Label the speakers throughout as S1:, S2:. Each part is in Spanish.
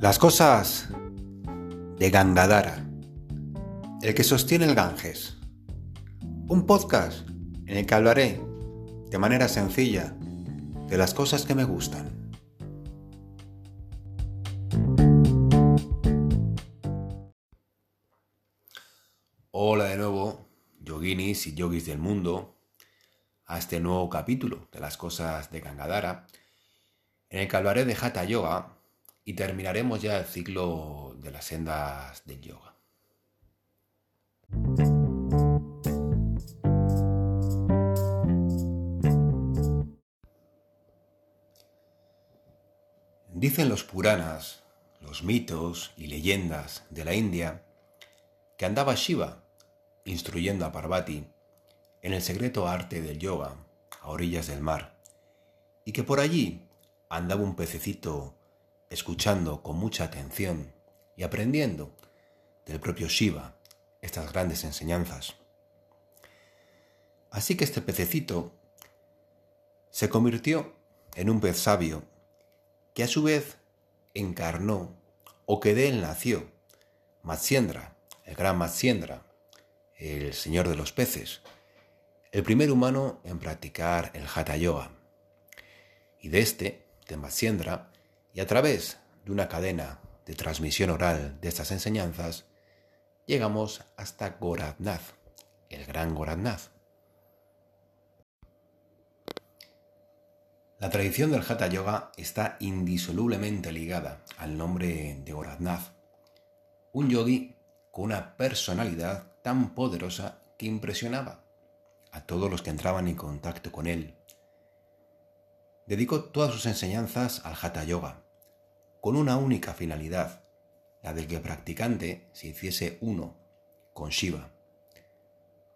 S1: Las cosas de Gangadara, el que sostiene el Ganges. Un podcast en el que hablaré de manera sencilla de las cosas que me gustan. Hola de nuevo, yoginis y yogis del mundo, a este nuevo capítulo de las cosas de Gangadara, en el que hablaré de Hatha Yoga y terminaremos ya el ciclo de las sendas del yoga. Dicen los Puranas, los mitos y leyendas de la India, que andaba Shiva instruyendo a Parvati en el secreto arte del yoga a orillas del mar, y que por allí andaba un pececito escuchando con mucha atención y aprendiendo del propio Shiva estas grandes enseñanzas. Así que este pececito se convirtió en un pez sabio que a su vez encarnó o que de él nació Matsyendra, el gran Matsyendra, el señor de los peces, el primer humano en practicar el Hatha Yoga. Y de este, de Matsyendra, y a través de una cadena de transmisión oral de estas enseñanzas, llegamos hasta Goradnath, el gran Goradnath. La tradición del Hatha Yoga está indisolublemente ligada al nombre de Goradnath, un yogi con una personalidad tan poderosa que impresionaba a todos los que entraban en contacto con él dedicó todas sus enseñanzas al Hatha Yoga, con una única finalidad, la del que el practicante se hiciese uno con Shiva.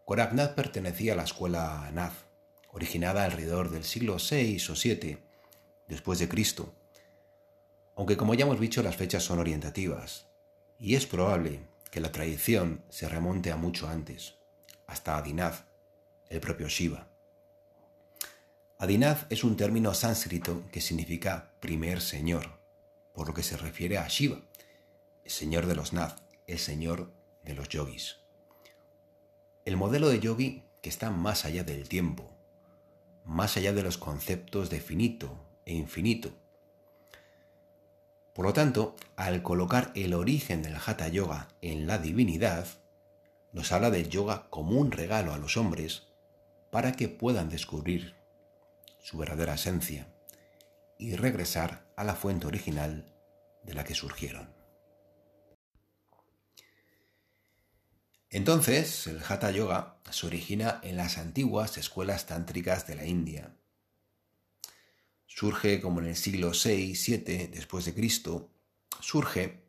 S1: Goraknath pertenecía a la escuela Nath, originada alrededor del siglo VI o VII después de Cristo, aunque como ya hemos dicho las fechas son orientativas, y es probable que la tradición se remonte a mucho antes, hasta Adinath, el propio Shiva. Adinath es un término sánscrito que significa primer señor, por lo que se refiere a Shiva, el señor de los Nath, el señor de los yogis. El modelo de yogi que está más allá del tiempo, más allá de los conceptos de finito e infinito. Por lo tanto, al colocar el origen del Hatha Yoga en la divinidad, nos habla del yoga como un regalo a los hombres para que puedan descubrir su verdadera esencia y regresar a la fuente original de la que surgieron. Entonces, el Hatha Yoga se origina en las antiguas escuelas tántricas de la India. Surge como en el siglo VI-VII después de Cristo, surge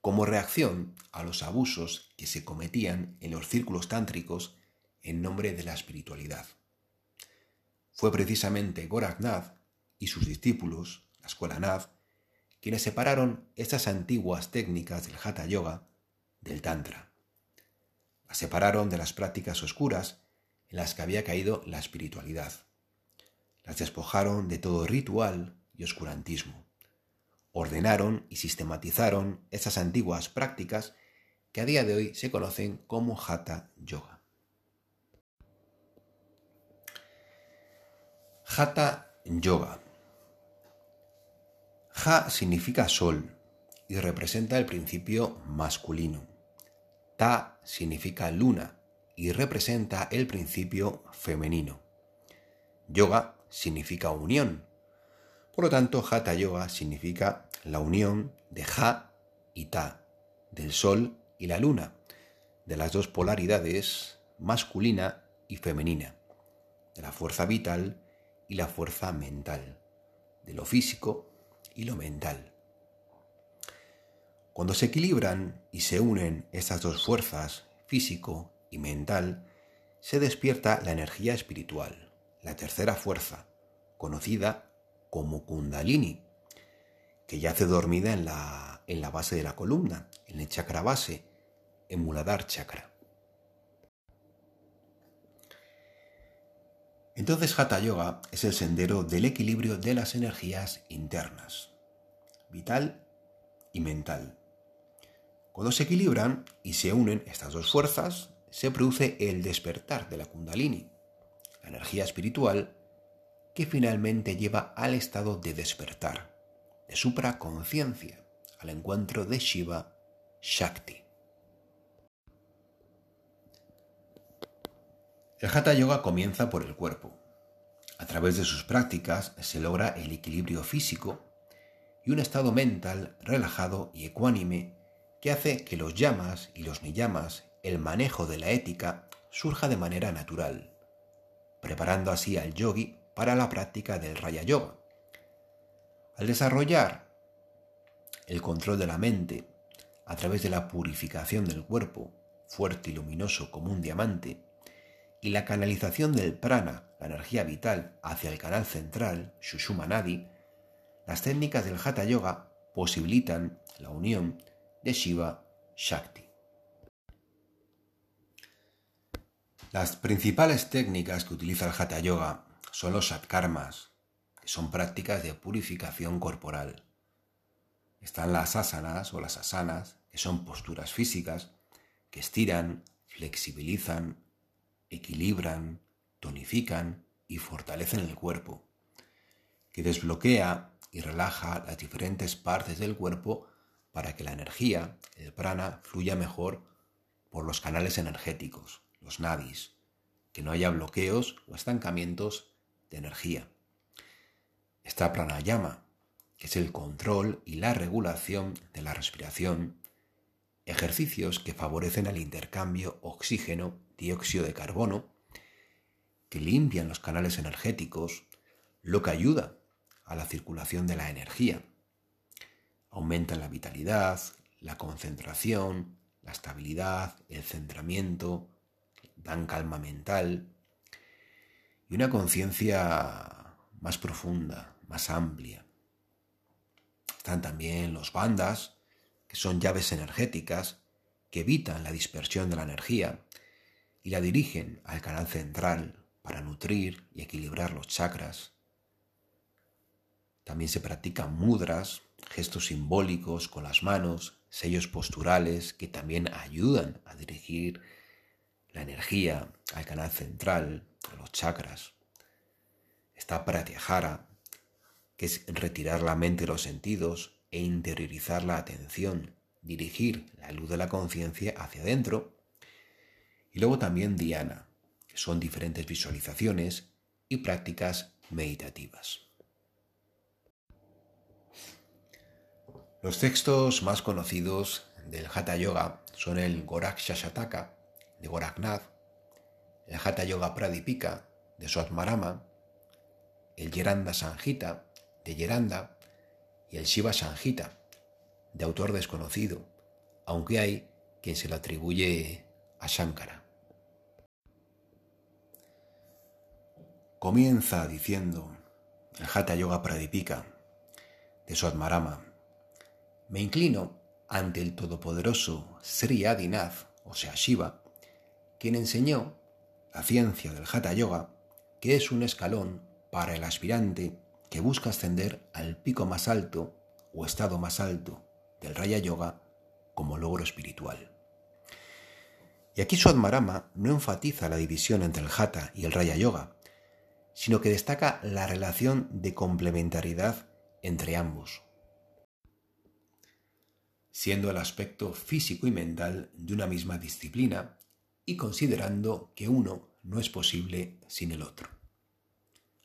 S1: como reacción a los abusos que se cometían en los círculos tántricos en nombre de la espiritualidad. Fue precisamente Goraknath y sus discípulos, la escuela Nath, quienes separaron estas antiguas técnicas del Hatha Yoga del Tantra. Las separaron de las prácticas oscuras en las que había caído la espiritualidad. Las despojaron de todo ritual y oscurantismo. Ordenaron y sistematizaron esas antiguas prácticas que a día de hoy se conocen como Hatha Yoga. Hatha Yoga. Ha significa sol y representa el principio masculino. Ta significa luna y representa el principio femenino. Yoga significa unión. Por lo tanto, Hatha Yoga significa la unión de Ha y Ta, del sol y la luna, de las dos polaridades masculina y femenina, de la fuerza vital y la fuerza mental, de lo físico y lo mental. Cuando se equilibran y se unen estas dos fuerzas, físico y mental, se despierta la energía espiritual, la tercera fuerza, conocida como Kundalini, que yace dormida en la, en la base de la columna, en el chakra base, emuladar chakra. Entonces Hatha Yoga es el sendero del equilibrio de las energías internas, vital y mental. Cuando se equilibran y se unen estas dos fuerzas, se produce el despertar de la kundalini, la energía espiritual que finalmente lleva al estado de despertar, de supraconciencia, al encuentro de Shiva Shakti. El Hatha Yoga comienza por el cuerpo. A través de sus prácticas se logra el equilibrio físico y un estado mental relajado y ecuánime que hace que los llamas y los niyamas, el manejo de la ética, surja de manera natural, preparando así al yogi para la práctica del Raya Yoga. Al desarrollar el control de la mente a través de la purificación del cuerpo, fuerte y luminoso como un diamante, y la canalización del prana, la energía vital, hacia el canal central, Shushuma Nadi, las técnicas del Hatha Yoga posibilitan la unión de Shiva Shakti. Las principales técnicas que utiliza el Hatha Yoga son los satkarmas, que son prácticas de purificación corporal. Están las asanas o las asanas, que son posturas físicas que estiran, flexibilizan, equilibran, tonifican y fortalecen el cuerpo, que desbloquea y relaja las diferentes partes del cuerpo para que la energía, el prana, fluya mejor por los canales energéticos, los nadis, que no haya bloqueos o estancamientos de energía. Está pranayama, que es el control y la regulación de la respiración, ejercicios que favorecen el intercambio oxígeno-dióxido de carbono, que limpian los canales energéticos, lo que ayuda a la circulación de la energía. Aumentan la vitalidad, la concentración, la estabilidad, el centramiento, dan calma mental y una conciencia más profunda, más amplia. Están también los bandas, que son llaves energéticas que evitan la dispersión de la energía y la dirigen al canal central para nutrir y equilibrar los chakras también se practican mudras, gestos simbólicos con las manos, sellos posturales que también ayudan a dirigir la energía al canal central, a los chakras. Está pratyahara, que es retirar la mente de los sentidos e interiorizar la atención, dirigir la luz de la conciencia hacia adentro. Y luego también dhyana, que son diferentes visualizaciones y prácticas meditativas. Los textos más conocidos del Hatha Yoga son el Gorak Shashataka de Goraknath, el Hatha Yoga Pradipika de Swatmarama, el Yeranda Sanjita de Yeranda y el Shiva Sanjita de autor desconocido, aunque hay quien se lo atribuye a Shankara. Comienza diciendo el Hatha Yoga Pradipika de Swatmarama me inclino ante el todopoderoso Sri Adinath, o sea Shiva, quien enseñó la ciencia del Hatha Yoga, que es un escalón para el aspirante que busca ascender al pico más alto o estado más alto del Raya Yoga como logro espiritual. Y aquí Swadmarama no enfatiza la división entre el Hatha y el Raya Yoga, sino que destaca la relación de complementariedad entre ambos siendo el aspecto físico y mental de una misma disciplina y considerando que uno no es posible sin el otro,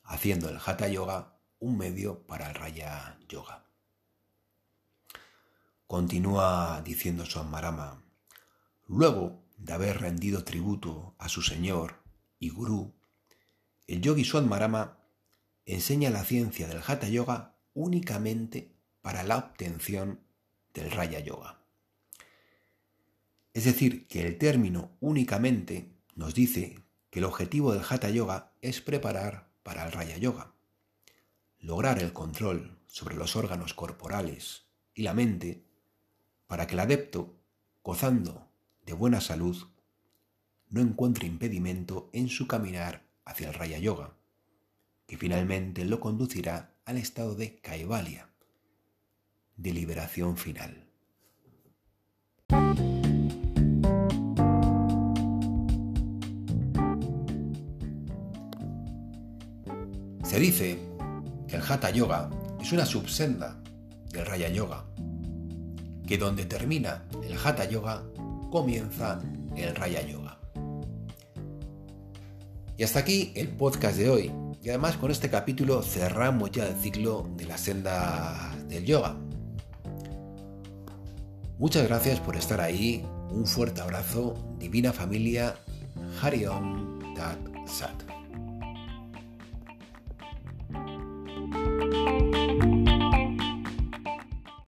S1: haciendo el Hatha Yoga un medio para el Raya Yoga. Continúa diciendo Marama, luego de haber rendido tributo a su señor y gurú, el yogi Marama enseña la ciencia del Hatha Yoga únicamente para la obtención del Raya Yoga. Es decir, que el término únicamente nos dice que el objetivo del Hatha Yoga es preparar para el Raya Yoga, lograr el control sobre los órganos corporales y la mente para que el adepto, gozando de buena salud, no encuentre impedimento en su caminar hacia el Raya Yoga, que finalmente lo conducirá al estado de Kaivalya, de liberación final. Se dice que el Hatha Yoga es una subsenda del Raya Yoga, que donde termina el Hatha Yoga comienza el Raya Yoga. Y hasta aquí el podcast de hoy. Y además con este capítulo cerramos ya el ciclo de la senda del yoga. Muchas gracias por estar ahí. Un fuerte abrazo. Divina familia. Hariom Tat Sat.